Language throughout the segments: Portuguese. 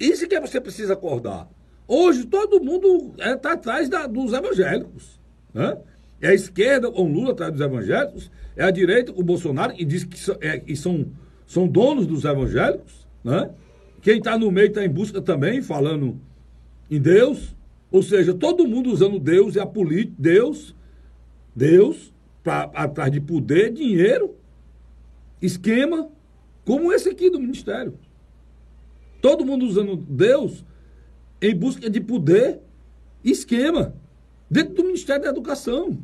Isso que você precisa acordar. Hoje todo mundo está é, tá atrás da, dos evangélicos. Né? É a esquerda com Lula atrás dos evangélicos, é a direita com Bolsonaro, e diz que, so, é, são, são donos dos evangélicos. Né? Quem está no meio está em busca também, falando em Deus. Ou seja, todo mundo usando Deus e a política, Deus, Deus, pra, atrás de poder, dinheiro, esquema, como esse aqui do Ministério. Todo mundo usando Deus em busca de poder, esquema, dentro do Ministério da Educação.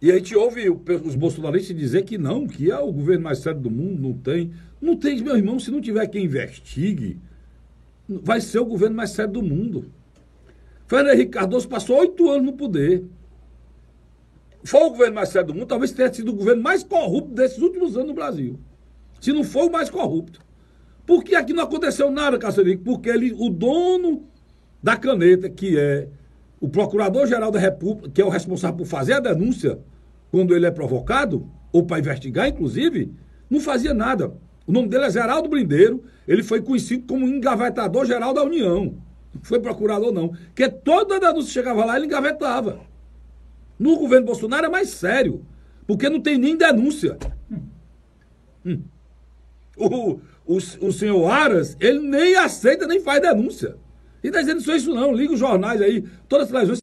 E a gente ouve os bolsonaristas dizer que não, que é o governo mais sério do mundo, não tem. Não tem, meu irmão, se não tiver quem investigue, vai ser o governo mais sério do mundo. Fernando Henrique Cardoso passou oito anos no poder. Foi o governo mais sério do mundo, talvez tenha sido o governo mais corrupto desses últimos anos no Brasil. Se não for o mais corrupto. Por que aqui não aconteceu nada, Caçarico? Porque ele, o dono da caneta, que é o Procurador-Geral da República, que é o responsável por fazer a denúncia quando ele é provocado, ou para investigar, inclusive, não fazia nada. O nome dele é Geraldo Brindeiro, ele foi conhecido como engavetador-geral da União. Não foi procurador, não. Porque toda denúncia chegava lá, ele engavetava. No governo Bolsonaro é mais sério, porque não tem nem denúncia. Hum. O, o, o senhor Aras, ele nem aceita, nem faz denúncia. E está dizendo só isso não, liga os jornais aí, todas as televisões.